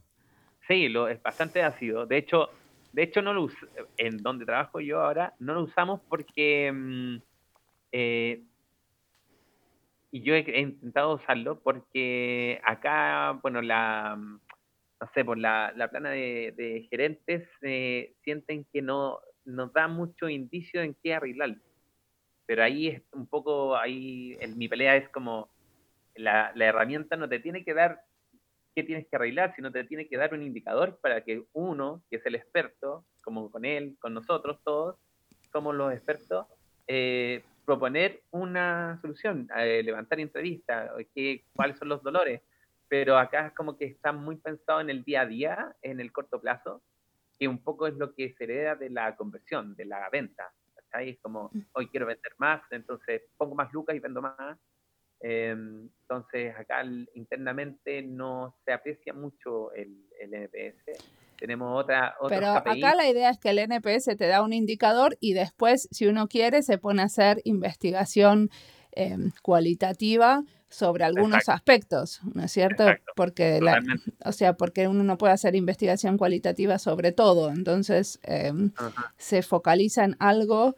Sí, lo, es bastante ácido. De hecho, de hecho no lo en donde trabajo yo ahora, no lo usamos porque mm, eh, y yo he, intentado usarlo porque acá, bueno, la no sé, por la, la plana de, gerentes eh, sienten que no nos da mucho indicio en qué arreglar. Pero ahí es un poco, ahí en mi pelea es como la, la herramienta no te tiene que dar qué tienes que arreglar, sino te tiene que dar un indicador para que uno, que es el experto, como con él, con nosotros todos, somos los expertos, eh, proponer una solución, eh, levantar entrevistas, cuáles son los dolores. Pero acá es como que está muy pensado en el día a día, en el corto plazo, que un poco es lo que se hereda de la conversión, de la venta. Es como, mm. hoy quiero vender más, entonces pongo más lucas y vendo más, entonces, acá internamente no se aprecia mucho el, NPS. Tenemos otra... Pero acá la idea es que el NPS te da un indicador y después, si uno quiere, se pone a hacer investigación em, cualitativa sobre algunos aspectos, ¿no es cierto? Porque la, o sea, porque uno no puede hacer investigación cualitativa sobre todo, entonces em, se focaliza en algo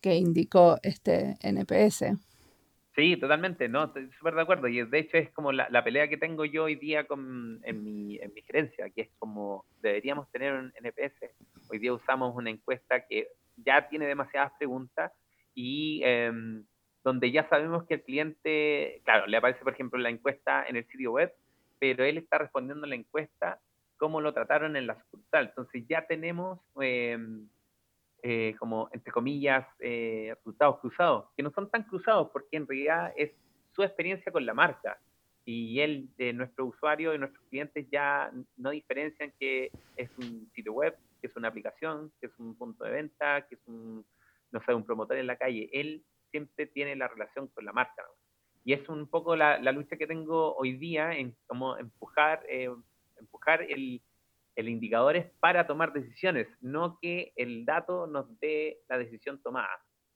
que indicó este NPS. Sí, totalmente, no, estoy súper de acuerdo. Y de hecho es como la, pelea que tengo yo hoy día con, en, mi, en mi gerencia, que es como deberíamos tener un NPS. Hoy día usamos una encuesta que ya tiene demasiadas preguntas y em, donde ya sabemos que el cliente, claro, le aparece por ejemplo la encuesta en el sitio web, pero él está respondiendo la encuesta cómo lo trataron en la sucursal. Entonces ya tenemos... Eh, eh, como, entre comillas, eh, resultados cruzados, que no son tan cruzados porque en realidad es su experiencia con la marca. Y él, de nuestro usuario y nuestros clientes ya no diferencian que es un sitio web, que es una aplicación, que es un punto de venta, que es un, no sé, un promotor en la calle. Él siempre tiene la relación con la marca. Y es un poco la, la, lucha que tengo hoy día en cómo empujar, eh, empujar el, el indicador es para tomar decisiones, no que el dato nos dé la decisión tomada.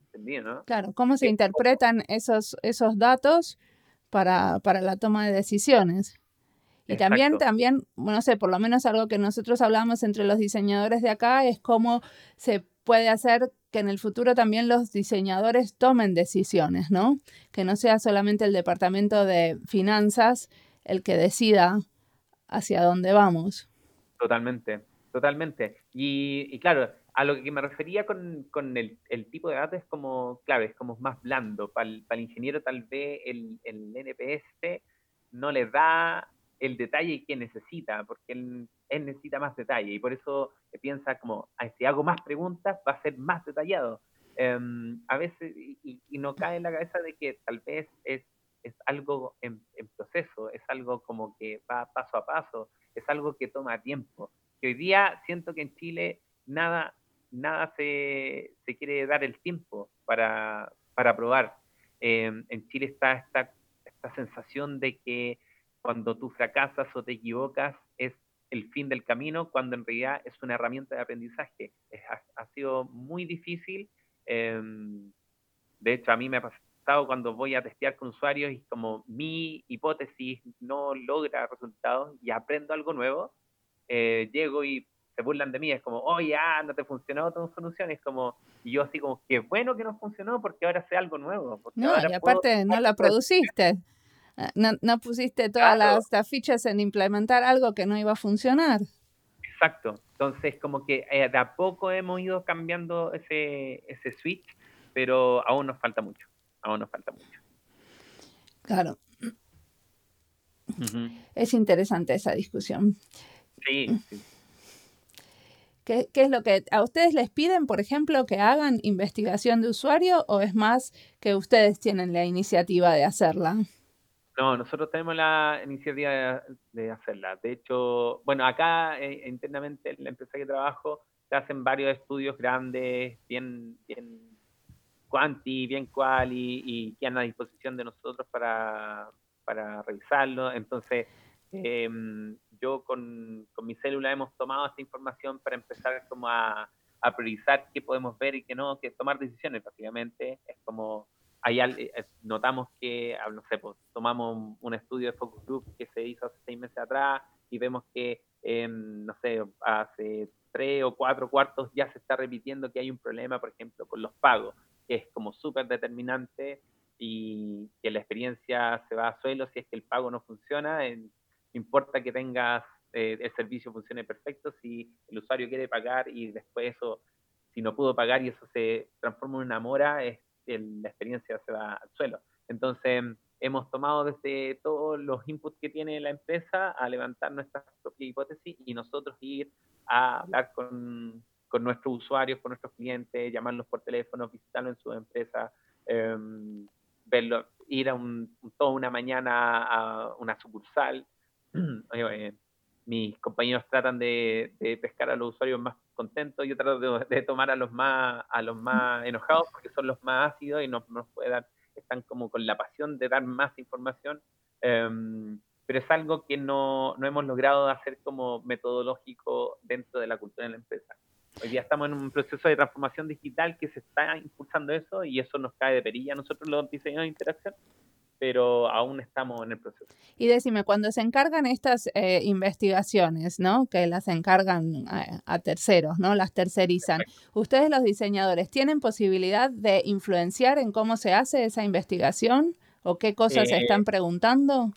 ¿Entendido, no? Claro, ¿cómo se interpretan esos, esos datos para, la toma de decisiones? Y también, también, no sé, por lo menos algo que nosotros hablamos entre los diseñadores de acá es cómo se puede hacer que en el futuro también los diseñadores tomen decisiones, ¿no? Que no sea solamente el departamento de finanzas el que decida hacia dónde vamos. Totalmente, totalmente. Y, claro, a lo que me refería con, el, tipo de datos es como, claro, es como más blando. Para el, ingeniero tal vez el, el, NPS no le da el detalle que necesita, porque él, necesita más detalle y por eso piensa como, si hago más preguntas va a ser más detallado. Em, a veces, y, no cae en la cabeza de que tal vez es, es algo en, proceso, es algo como que va paso a paso es algo que toma tiempo. Hoy día siento que en Chile nada, nada se, se quiere dar el tiempo para, para probar. Em, en Chile está esta, esta sensación de que cuando tú fracasas o te equivocas es el fin del camino, cuando en realidad es una herramienta de aprendizaje. ha, sido muy difícil. Em, de hecho, a mí me ha pasado cuando voy a testear con usuarios y como mi hipótesis no logra resultados y aprendo algo nuevo, eh, llego y se burlan de mí, es como, oye, ah, no te funcionó tu solución, es como, y yo así como, qué bueno que no funcionó porque ahora sé algo nuevo. No, y aparte no la produciste, no, no pusiste todas las, fichas en implementar algo que no iba a funcionar. Exacto. Entonces, como que eh, de a poco hemos ido cambiando ese, ese switch, pero aún nos falta mucho. Aún nos falta mucho. Claro. Es interesante esa discusión. Sí, sí. ¿Qué, es lo que a ustedes les piden, por ejemplo, que hagan investigación de usuario o es más que ustedes tienen la iniciativa de hacerla? No, nosotros tenemos la iniciativa de, hacerla. De hecho, bueno, acá eh, internamente en la empresa que trabajo se hacen varios estudios grandes, bien, bien quanti, bien quali y que a disposición de nosotros para, para revisarlo. Entonces, em, yo con, con, mi célula hemos tomado esta información para empezar como a, a, priorizar qué podemos ver y qué no, que tomar decisiones básicamente. Es como, hay, eh, notamos que, ah, no sé, pues, tomamos un, estudio de focus group que se hizo hace seis meses atrás y vemos que, no sé, hace tres o cuatro cuartos ya se está repitiendo que hay un problema, por ejemplo, con los pagos, que es como súper determinante y que la experiencia se va a suelo si es que el pago no funciona. En, importa que tengas eh, el servicio funcione perfecto, si el usuario quiere pagar y después eso, si no pudo pagar y eso se transforma en una mora, la experiencia se va al suelo. Entonces, hemos tomado desde todos los inputs que tiene la empresa a levantar nuestras propias hipótesis y nosotros ir a hablar con, con nuestros usuarios, con nuestros clientes, llamarlos por teléfono, visitarlos en su empresa, em, verlo, ir a un, toda una mañana a una sucursal, mis compañeros tratan de, pescar a los usuarios más contentos, yo trato de, tomar a los más a los más enojados porque son los más ácidos y nos, nos están como con la pasión de dar más información, em, pero es algo que no, no hemos logrado hacer como metodológico dentro de la cultura de la empresa. Hoy día estamos en un proceso de transformación digital que se está impulsando eso y eso nos cae de perilla a nosotros los diseñadores de interacción, pero aún estamos en el proceso. Y decime, cuando se encargan estas eh, investigaciones, ¿no? Que las encargan a, terceros, ¿no? Las tercerizan. ¿Ustedes los diseñadores tienen posibilidad de influenciar en cómo se hace esa investigación o qué cosas se están eh, preguntando?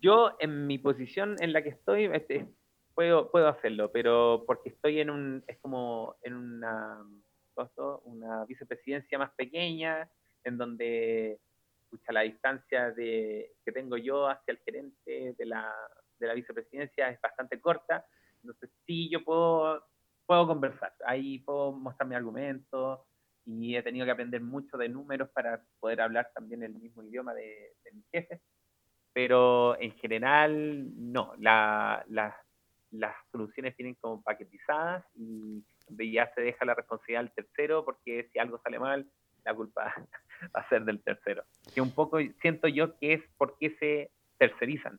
Yo en mi posición en la que estoy este, puedo puedo hacerlo, pero porque estoy en un es como en una una vicepresidencia más pequeña en donde la distancia de, que tengo yo hacia el gerente de la, de la vicepresidencia es bastante corta, entonces sí yo puedo, puedo conversar, ahí puedo mostrar mi argumento y he tenido que aprender mucho de números para poder hablar también el mismo idioma de, de mis jefes, pero en general no, la, las soluciones tienen como paquetizadas y ya se deja la responsabilidad al tercero porque si algo sale mal, la culpa va a ser del tercero. Que un poco siento yo que es porque se tercerizan.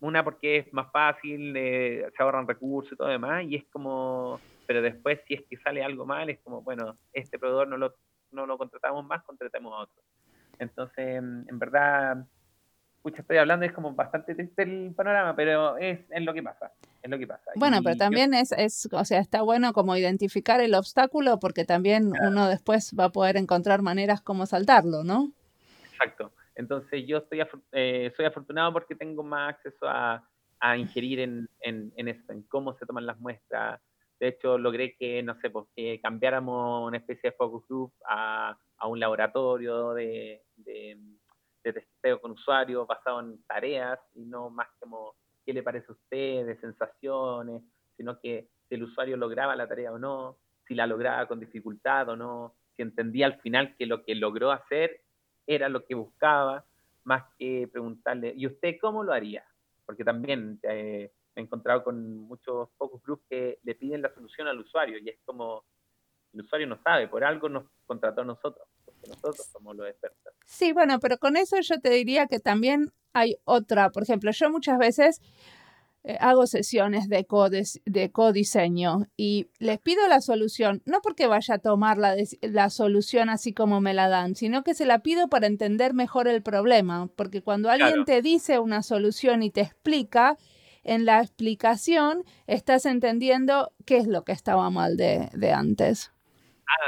Una porque es más fácil, eh, se ahorran recursos y todo demás, y es como, pero después si es que sale algo mal, es como, bueno, este proveedor no lo, no lo contratamos más, contratemos a otro. Entonces, en verdad, escucha, estoy hablando, es como bastante triste el panorama, pero es, es lo que pasa es lo que pasa. Bueno, pero también es, es, o sea, está bueno como identificar el obstáculo porque también uno después va a poder encontrar maneras como saltarlo, ¿no? Exacto. Entonces yo estoy eh, soy afortunado porque tengo más acceso a, a ingerir en, en, en, eso, en cómo se toman las muestras. De hecho, logré que, no sé, pues, que cambiáramos una especie de focus group a, a un laboratorio de, de, de testeo con usuarios basado en tareas y no más como qué le parece a usted, de sensaciones, sino que si el usuario lograba la tarea o no, si la lograba con dificultad o no, si entendía al final que lo que logró hacer era lo que buscaba, más que preguntarle, ¿y usted cómo lo haría? Porque también eh, me he encontrado con muchos focus groups que le piden la solución al usuario y es como, el usuario no sabe, por algo nos contrató a nosotros, nosotros somos los expertos. Sí, bueno, pero con eso yo te diría que también hay otra, por ejemplo, yo muchas veces eh, hago sesiones de, de codiseño y les pido la solución, no porque vaya a tomar la, la, solución así como me la dan, sino que se la pido para entender mejor el problema, porque cuando alguien te dice una solución y te explica, en la explicación estás entendiendo qué es lo que estaba mal de, de antes.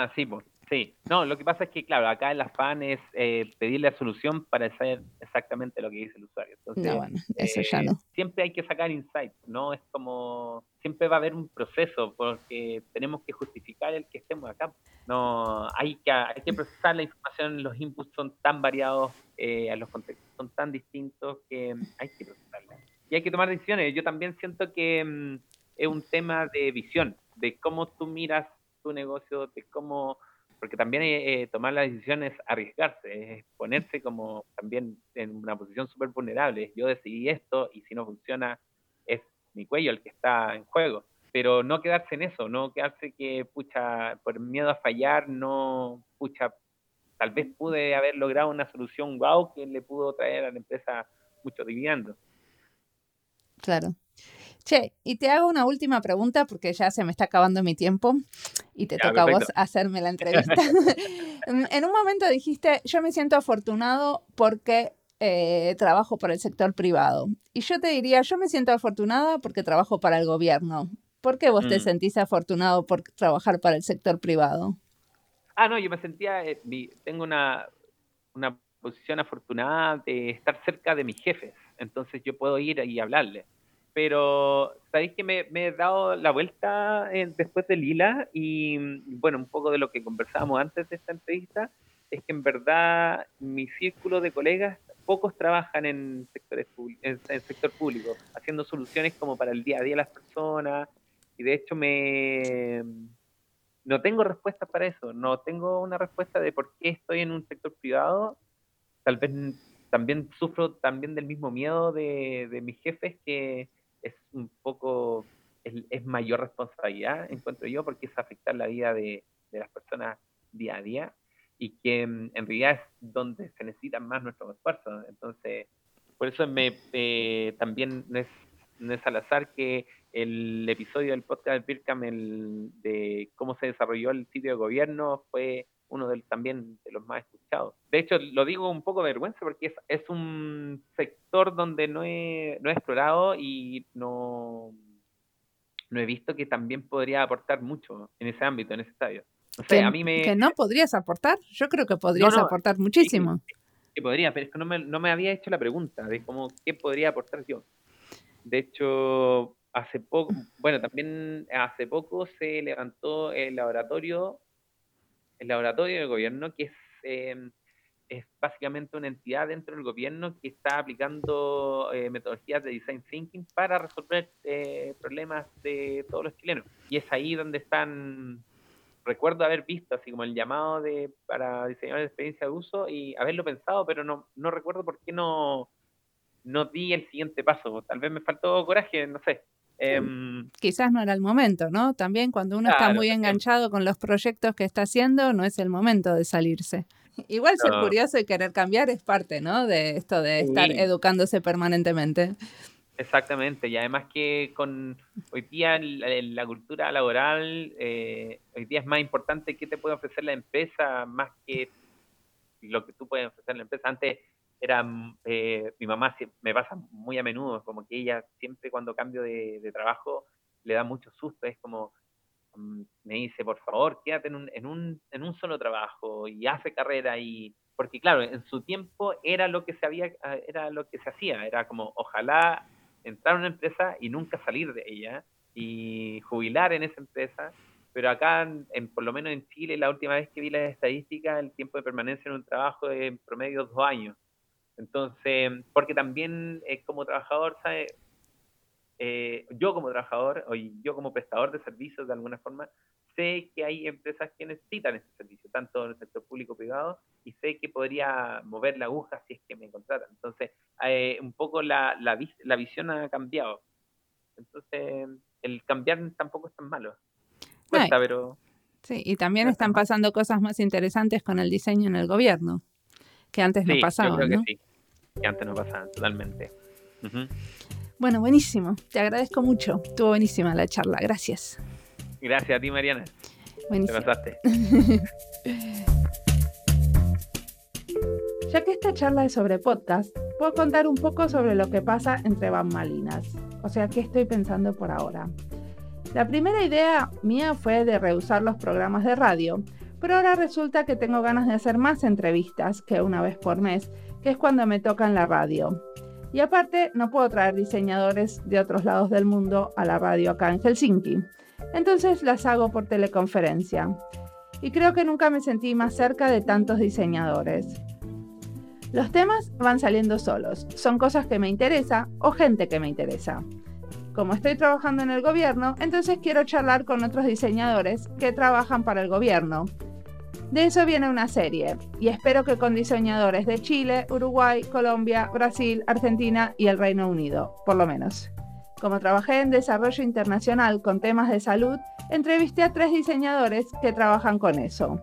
Ah, sí, pues Sí, no, lo que pasa es que, claro, acá el afán es eh, pedir la solución para hacer exactamente lo que dice el usuario. Entonces, bueno, eso ya eh, no. Siempre hay que sacar insights, ¿no? Es como, siempre va a haber un proceso porque tenemos que justificar el que estemos acá. No, hay que, hay que procesar la información, los inputs son tan variados, eh, los contextos son tan distintos que hay que procesarla. Y hay que tomar decisiones. Yo también siento que mm, es un tema de visión, de cómo tú miras tu negocio, de cómo porque también eh, tomar la decisión es arriesgarse, es ponerse como también en una posición súper vulnerable. Yo decidí esto y si no funciona es mi cuello el que está en juego. Pero no quedarse en eso, no quedarse que, pucha, por miedo a fallar, no, pucha, tal vez pude haber logrado una solución wow que le pudo traer a la empresa mucho dividendo. Claro. Che, y te hago una última pregunta porque ya se me está acabando mi tiempo y te toca a vos hacerme la entrevista. en un momento dijiste, yo me siento afortunado porque eh, trabajo para el sector privado. Y yo te diría, yo me siento afortunada porque trabajo para el gobierno. ¿Por qué vos te mm. sentís afortunado por trabajar para el sector privado? Ah, no, yo me sentía, eh, tengo una, una posición afortunada de estar cerca de mis jefes, entonces yo puedo ir y hablarle pero sabéis que me, he dado la vuelta eh, después de Lila y bueno, un poco de lo que conversábamos antes de esta entrevista, es que en verdad mi círculo de colegas, pocos trabajan en, sectores en, el sector público, haciendo soluciones como para el día a día de las personas y de hecho me no tengo respuestas para eso, no tengo una respuesta de por qué estoy en un sector privado, tal vez también sufro también del mismo miedo de, de mis jefes que es un poco, es, mayor responsabilidad, encuentro yo, porque es afectar la vida de, las personas día a día y que mm, en realidad es donde se necesitan más nuestros esfuerzos. Entonces, por eso me, eh, también no es, no es al azar que el episodio del podcast de Birkam de cómo se desarrolló el sitio de gobierno fue uno de, también de los más escuchados. De hecho, lo digo un poco de vergüenza porque es, es un sector donde no he, no he explorado y no, no he visto que también podría aportar mucho en ese ámbito, en ese estadio. que, a mí me... que no podrías aportar. Yo creo que podrías aportar muchísimo. Que, podría, pero es que no me, no me había hecho la pregunta de cómo qué podría aportar yo. De hecho, hace poco, bueno, también hace poco se levantó el laboratorio el laboratorio del gobierno, que es, em, es básicamente una entidad dentro del gobierno que está aplicando eh, metodologías de design thinking para resolver eh, problemas de todos los chilenos. Y es ahí donde están, recuerdo haber visto así como el llamado de para diseñar de experiencia de uso y haberlo pensado, pero no, no recuerdo por qué no, no di el siguiente paso. Tal vez me faltó coraje, no sé. Em, Quizás no era el momento, ¿no? También cuando uno está muy enganchado con los proyectos que está haciendo, no es el momento de salirse. Igual ser curioso y querer cambiar es parte, ¿no? De esto de estar educándose permanentemente. Exactamente, y además que con hoy día la, la cultura laboral, eh, hoy día es más importante qué te puede ofrecer la empresa más que lo que tú puedes ofrecer la empresa. Antes era, eh, mi mamá me pasa muy a menudo, como que ella siempre cuando cambio de, trabajo le da mucho susto, es como, mm, me dice, por favor, quédate en un, en, un, en un solo trabajo y hace carrera y, porque claro, en su tiempo era lo que se había, ah, era lo que se hacía, era como, ojalá entrar a una empresa y nunca salir de ella y jubilar en esa empresa, pero acá, en, por lo menos en Chile, la última vez que vi las estadísticas, el tiempo de permanencia en un trabajo es en promedio dos años. Entonces, porque también eh, como trabajador, ¿sabe? Eh, yo como trabajador o yo como prestador de servicios de alguna forma, sé que hay empresas que necesitan ese servicio, tanto en el sector público privado, y sé que podría mover la aguja si es que me contratan. Entonces, eh, un poco la, la, la, visión ha cambiado. Entonces, el cambiar tampoco es tan malo. Cuesta, pero... Sí, y también están pasando cosas más interesantes con el diseño en el gobierno que antes no pasaba. Yo creo que sí, que antes no pasaba totalmente. Bueno, buenísimo. Te agradezco mucho. Estuvo buenísima la charla. Gracias. Gracias a ti, Mariana. Buenísimo. Te pasaste. ya que esta charla es sobre podcast, puedo contar un poco sobre lo que pasa entre bambalinas. O sea, ¿qué estoy pensando por ahora? La primera idea mía fue de rehusar los programas de radio, pero ahora resulta que tengo ganas de hacer más entrevistas que una vez por mes, que es cuando me toca en la radio. Y aparte, no puedo traer diseñadores de otros lados del mundo a la radio acá en Helsinki. Entonces las hago por teleconferencia. Y creo que nunca me sentí más cerca de tantos diseñadores. Los temas van saliendo solos, son cosas que me interesa o gente que me interesa. Como estoy trabajando en el gobierno, entonces quiero charlar con otros diseñadores que trabajan para el gobierno. De eso viene una serie, y espero que con diseñadores de Chile, Uruguay, Colombia, Brasil, Argentina y el Reino Unido, por lo menos. Como trabajé en desarrollo internacional con temas de salud, entrevisté a tres diseñadores que trabajan con eso.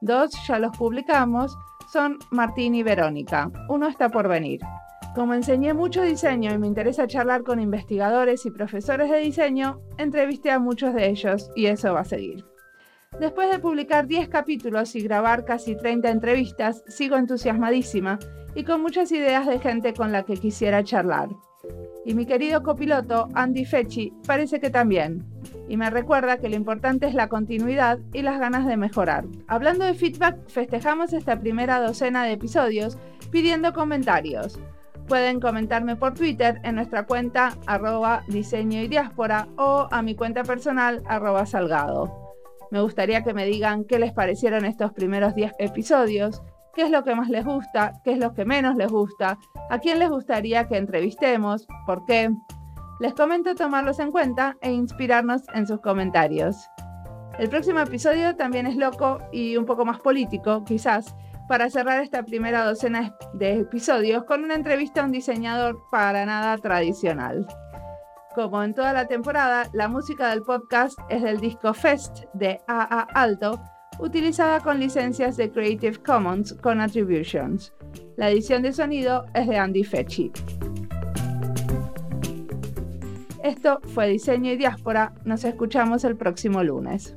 Dos ya los publicamos, son Martín y Verónica. Uno está por venir. Como enseñé mucho diseño y me interesa charlar con investigadores y profesores de diseño, entrevisté a muchos de ellos y eso va a seguir. Después de publicar 10 capítulos y grabar casi 30 entrevistas, sigo entusiasmadísima y con muchas ideas de gente con la que quisiera charlar. Y mi querido copiloto, Andy Fechi, parece que también. Y me recuerda que lo importante es la continuidad y las ganas de mejorar. Hablando de feedback, festejamos esta primera docena de episodios pidiendo comentarios. Pueden comentarme por Twitter en nuestra cuenta arroba diseño y diáspora o a mi cuenta personal arroba salgado. Me gustaría que me digan qué les parecieron estos primeros 10 episodios, qué es lo que más les gusta, qué es lo que menos les gusta, a quién les gustaría que entrevistemos, por qué. Les comento tomarlos en cuenta e inspirarnos en sus comentarios. El próximo episodio también es loco y un poco más político, quizás, para cerrar esta primera docena de episodios con una entrevista a un diseñador para nada tradicional. Como en toda la temporada, la música del podcast es del disco Fest de AA Alto, utilizada con licencias de Creative Commons con Attributions. La edición de sonido es de Andy Fechi. Esto fue Diseño y Diáspora. Nos escuchamos el próximo lunes.